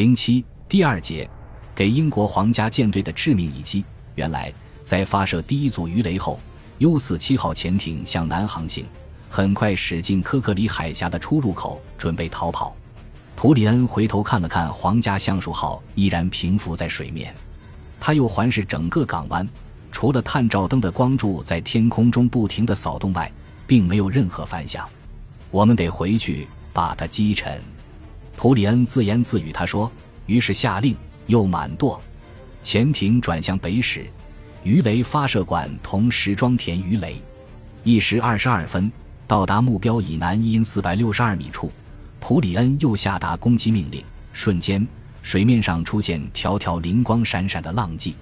零七第二节，给英国皇家舰队的致命一击。原来，在发射第一组鱼雷后，U 四七号潜艇向南航行，很快驶进科克里海峡的出入口，准备逃跑。普里恩回头看了看皇家橡树号，依然平浮在水面。他又环视整个港湾，除了探照灯的光柱在天空中不停地扫动外，并没有任何反响。我们得回去把它击沉。普里恩自言自语：“他说。”于是下令又满舵，潜艇转向北驶，鱼雷发射管同时装填鱼雷。一时二十二分，到达目标以南一英四百六十二米处，普里恩又下达攻击命令。瞬间，水面上出现条条灵光闪闪的浪迹。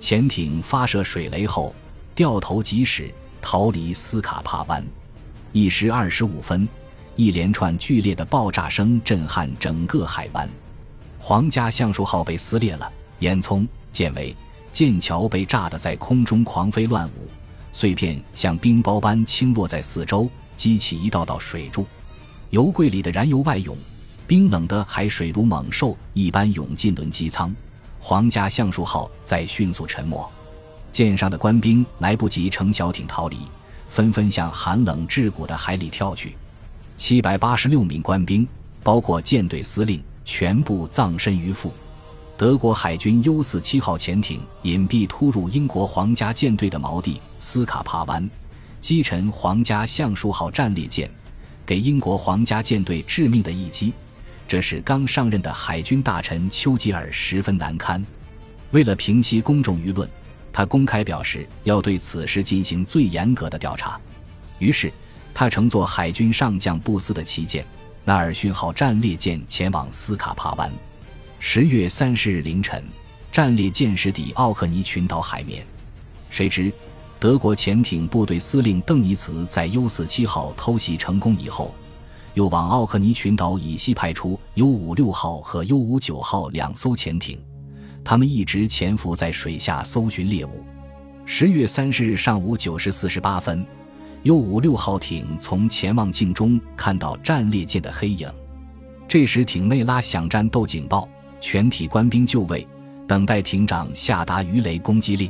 潜艇发射水雷后，掉头即驶，逃离斯卡帕湾。一时二十五分。一连串剧烈的爆炸声震撼整个海湾，皇家橡树号被撕裂了，烟囱、舰尾、舰桥被炸得在空中狂飞乱舞，碎片像冰雹般倾落在四周，激起一道道水柱，油柜里的燃油外涌，冰冷的海水如猛兽一般涌进轮机舱，皇家橡树号在迅速沉没，舰上的官兵来不及乘小艇逃离，纷纷向寒冷至骨的海里跳去。七百八十六名官兵，包括舰队司令，全部葬身鱼腹。德国海军 U 四七号潜艇隐蔽突入英国皇家舰队的锚地斯卡帕湾，击沉皇家橡树号战列舰，给英国皇家舰队致命的一击。这使刚上任的海军大臣丘吉尔十分难堪。为了平息公众舆论，他公开表示要对此事进行最严格的调查。于是。他乘坐海军上将布斯的旗舰“纳尔逊号”战列舰前往斯卡帕湾。十月三十日凌晨，战列舰驶抵奥克尼群岛海面。谁知，德国潜艇部队司令邓尼茨在 U 四七号偷袭成功以后，又往奥克尼群岛以西派出 U 五六号和 U 五九号两艘潜艇，他们一直潜伏在水下搜寻猎物。十月三十日上午九时四十八分。U 五六号艇从潜望镜中看到战列舰的黑影，这时艇内拉响战斗警报，全体官兵就位，等待艇长下达鱼雷攻击令。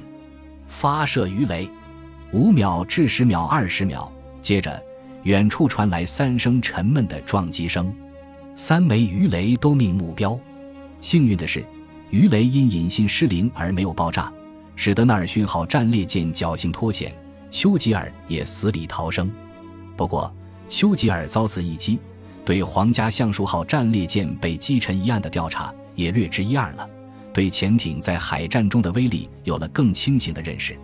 发射鱼雷，五秒至十秒，二十秒。接着，远处传来三声沉闷的撞击声，三枚鱼雷都命目标。幸运的是，鱼雷因引信失灵而没有爆炸，使得纳尔逊号战列舰侥幸脱险。丘吉尔也死里逃生，不过丘吉尔遭此一击，对皇家橡树号战列舰被击沉一案的调查也略知一二了，对潜艇在海战中的威力有了更清醒的认识。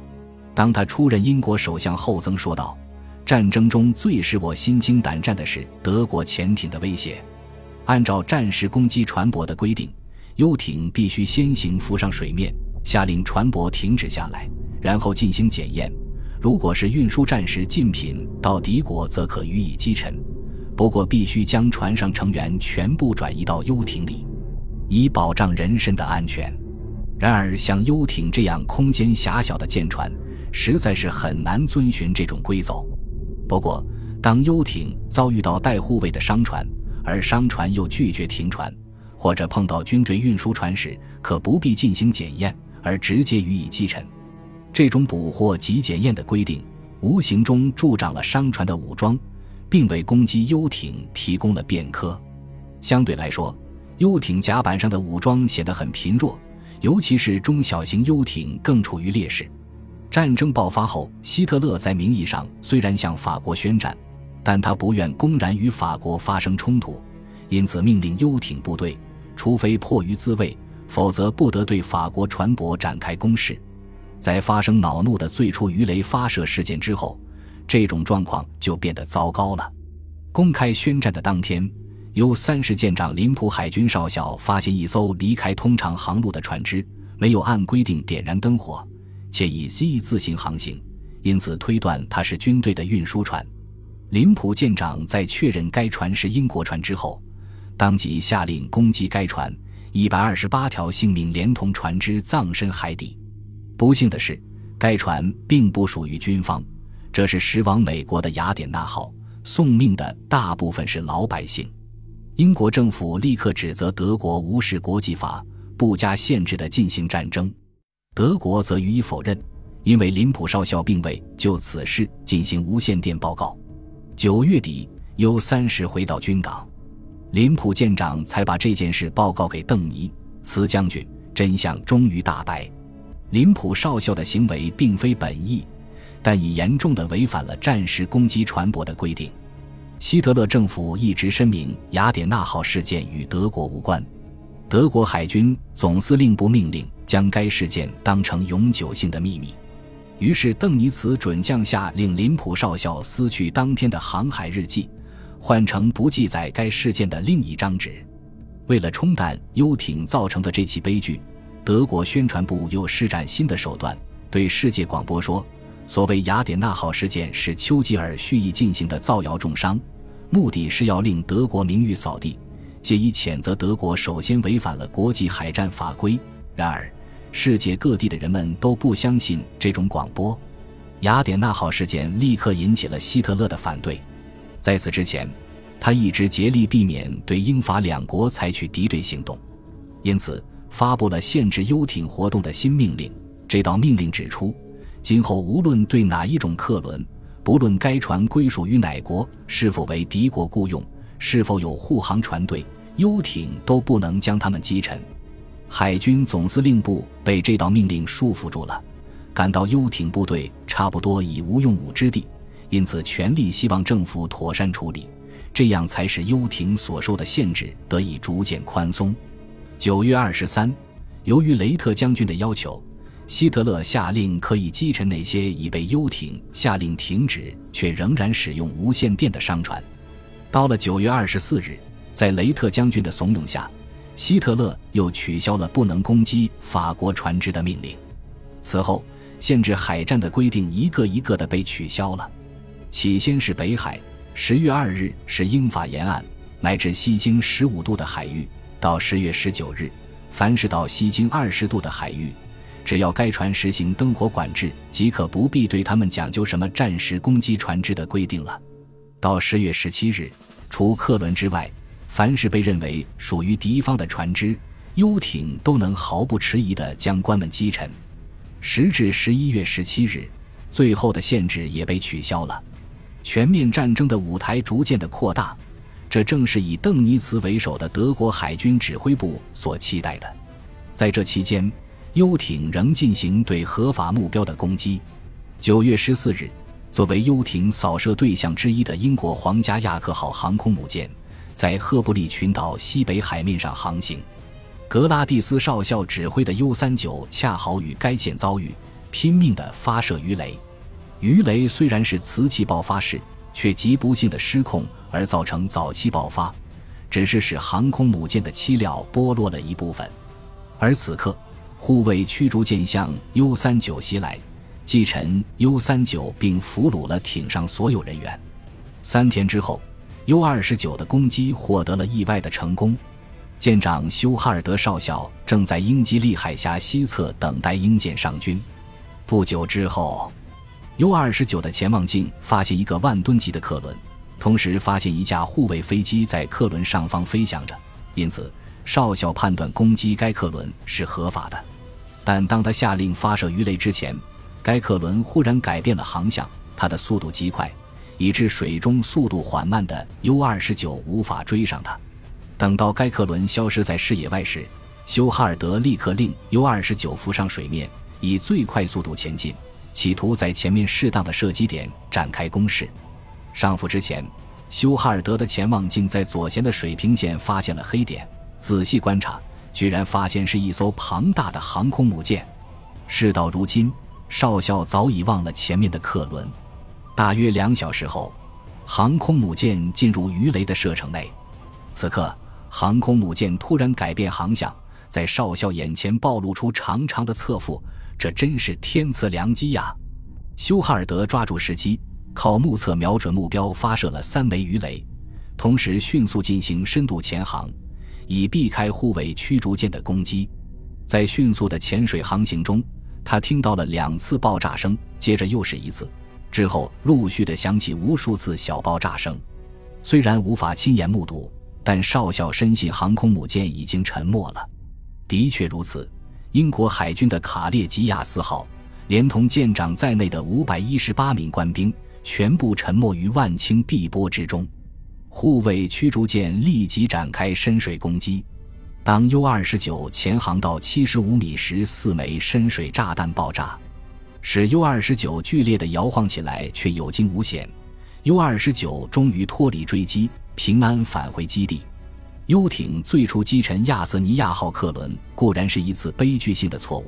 当他出任英国首相后，曾说道：“战争中最使我心惊胆战的是德国潜艇的威胁。按照战时攻击船舶的规定，游艇必须先行浮上水面，下令船舶停止下来，然后进行检验。”如果是运输战时禁品到敌国，则可予以击沉，不过必须将船上成员全部转移到游艇里，以保障人身的安全。然而，像游艇这样空间狭小的舰船，实在是很难遵循这种规则。不过，当游艇遭遇到带护卫的商船，而商船又拒绝停船，或者碰到军队运输船时，可不必进行检验，而直接予以击沉。这种捕获及检验的规定，无形中助长了商船的武装，并为攻击游艇提供了便科。相对来说，游艇甲板上的武装显得很贫弱，尤其是中小型游艇更处于劣势。战争爆发后，希特勒在名义上虽然向法国宣战，但他不愿公然与法国发生冲突，因此命令游艇部队，除非迫于自卫，否则不得对法国船舶展开攻势。在发生恼怒的最初鱼雷发射事件之后，这种状况就变得糟糕了。公开宣战的当天，由三十舰长林普海军少校发现一艘离开通常航路的船只，没有按规定点燃灯火，且以 Z 字形航行，因此推断它是军队的运输船。林普舰长在确认该船是英国船之后，当即下令攻击该船，一百二十八条性命连同船只葬身海底。不幸的是，该船并不属于军方，这是驶往美国的雅典娜号，送命的大部分是老百姓。英国政府立刻指责德国无视国际法，不加限制地进行战争。德国则予以否认，因为林普少校并未就此事进行无线电报告。九月底，U 三十回到军港，林普舰长才把这件事报告给邓尼茨将军。真相终于大白，林普少校的行为并非本意，但已严重的违反了战时攻击船舶的规定。希特勒政府一直声明雅典娜号事件与德国无关，德国海军总司令部命令将该事件当成永久性的秘密。于是邓尼茨准将下令林普少校撕去当天的航海日记，换成不记载该事件的另一张纸。为了冲淡游艇造成的这起悲剧，德国宣传部又施展新的手段，对世界广播说。所谓雅典娜号事件是丘吉尔蓄意进行的造谣重伤，目的是要令德国名誉扫地，借以谴责德国首先违反了国际海战法规。然而，世界各地的人们都不相信这种广播。雅典娜号事件立刻引起了希特勒的反对。在此之前，他一直竭力避免对英法两国采取敌对行动，因此发布了限制游艇活动的新命令。这道命令指出。今后无论对哪一种客轮，不论该船归属于哪国，是否为敌国雇用，是否有护航船队，游艇都不能将他们击沉。海军总司令部被这道命令束缚住了，感到游艇部队差不多已无用武之地，因此全力希望政府妥善处理，这样才使游艇所受的限制得以逐渐宽松。九月二十三，由于雷特将军的要求。希特勒下令可以击沉那些已被游艇下令停止却仍然使用无线电的商船。到了九月二十四日，在雷特将军的怂恿下，希特勒又取消了不能攻击法国船只的命令。此后，限制海战的规定一个一个的被取消了。起先是北海，十月二日是英法沿岸乃至西经十五度的海域，到十月十九日，凡是到西经二十度的海域。只要该船实行灯火管制，即可不必对他们讲究什么战时攻击船只的规定了。到十月十七日，除客轮之外，凡是被认为属于敌方的船只、游艇，都能毫不迟疑地将官们击沉。时至十一月十七日，最后的限制也被取消了。全面战争的舞台逐渐的扩大，这正是以邓尼茨为首的德国海军指挥部所期待的。在这期间。游艇仍进行对合法目标的攻击。九月十四日，作为游艇扫射对象之一的英国皇家亚克号航空母舰，在赫布利群岛西北海面上航行。格拉蒂斯少校指挥的 U 三九恰好与该舰遭遇，拼命地发射鱼雷。鱼雷虽然是瓷器爆发式，却极不幸的失控而造成早期爆发，只是使航空母舰的漆料剥落了一部分。而此刻。护卫驱逐舰向 U 三九袭来，击沉 U 三九，并俘虏了艇上所有人员。三天之后，U 二十九的攻击获得了意外的成功。舰长休哈尔德少校正在英吉利海峡西侧等待英舰上军。不久之后，U 二十九的潜望镜发现一个万吨级的客轮，同时发现一架护卫飞机在客轮上方飞翔着，因此。少校判断攻击该客轮是合法的，但当他下令发射鱼雷之前，该客轮忽然改变了航向，它的速度极快，以致水中速度缓慢的 U 二十九无法追上它。等到该客轮消失在视野外时，休哈尔德立刻令 U 二十九浮上水面，以最快速度前进，企图在前面适当的射击点展开攻势。上浮之前，休哈尔德的潜望镜在左舷的水平线发现了黑点。仔细观察，居然发现是一艘庞大的航空母舰。事到如今，少校早已忘了前面的客轮。大约两小时后，航空母舰进入鱼雷的射程内。此刻，航空母舰突然改变航向，在少校眼前暴露出长长的侧腹，这真是天赐良机呀！休哈尔德抓住时机，靠目测瞄准目标发射了三枚鱼雷，同时迅速进行深度潜航。以避开护卫驱逐舰的攻击，在迅速的潜水航行中，他听到了两次爆炸声，接着又是一次，之后陆续的响起无数次小爆炸声。虽然无法亲眼目睹，但少校深信航空母舰已经沉没了。的确如此，英国海军的卡列吉亚斯号，连同舰长在内的五百一十八名官兵，全部沉没于万顷碧波之中。护卫驱逐舰立即展开深水攻击。当 U 二十九潜航到七十五米时，四枚深水炸弹爆炸，使 U 二十九剧烈的摇晃起来，却有惊无险。U 二十九终于脱离追击，平安返回基地。游艇最初击沉亚瑟尼亚号客轮固然是一次悲剧性的错误，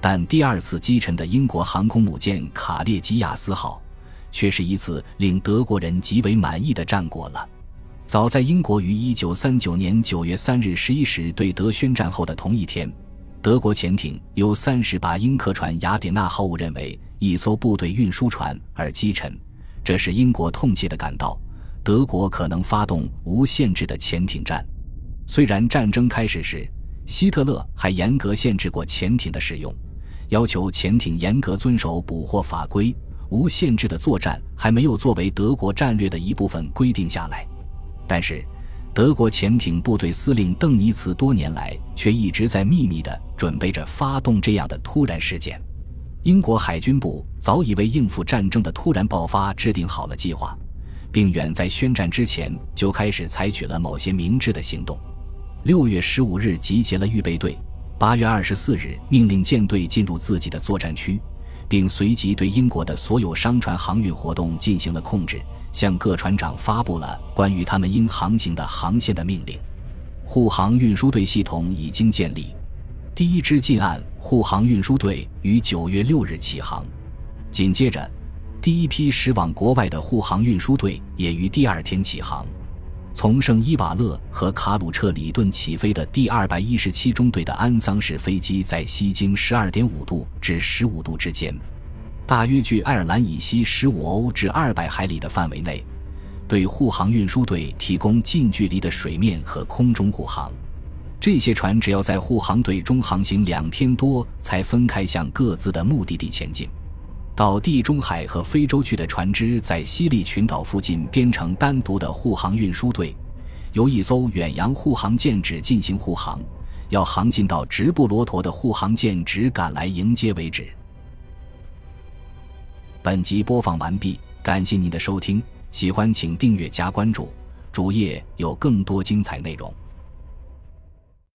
但第二次击沉的英国航空母舰卡列基亚斯号，却是一次令德国人极为满意的战果了。早在英国于1939年9月3日11时对德宣战后的同一天，德国潜艇由三十把英客船雅典娜号误认为一艘部队运输船而击沉，这使英国痛切地感到。德国可能发动无限制的潜艇战。虽然战争开始时，希特勒还严格限制过潜艇的使用，要求潜艇严格遵守捕获法规，无限制的作战还没有作为德国战略的一部分规定下来。但是，德国潜艇部队司令邓尼茨多年来却一直在秘密地准备着发动这样的突然事件。英国海军部早已为应付战争的突然爆发制定好了计划。并远在宣战之前就开始采取了某些明智的行动。六月十五日集结了预备队，八月二十四日命令舰队进入自己的作战区，并随即对英国的所有商船航运活动进行了控制，向各船长发布了关于他们应航行的航线的命令。护航运输队系统已经建立，第一支近岸护航运输队于九月六日起航，紧接着。第一批驶往国外的护航运输队也于第二天起航。从圣伊瓦勒和卡鲁彻里顿起飞的第二百一十七中队的安桑式飞机在西经十二点五度至十五度之间，大约距爱尔兰以西十五欧至二百海里的范围内，对护航运输队提供近距离的水面和空中护航。这些船只要在护航队中航行两天多，才分开向各自的目的地前进。到地中海和非洲去的船只在西利群岛附近编成单独的护航运输队，由一艘远洋护航舰只进行护航，要航进到直布罗陀的护航舰只赶来迎接为止。本集播放完毕，感谢您的收听，喜欢请订阅加关注，主页有更多精彩内容。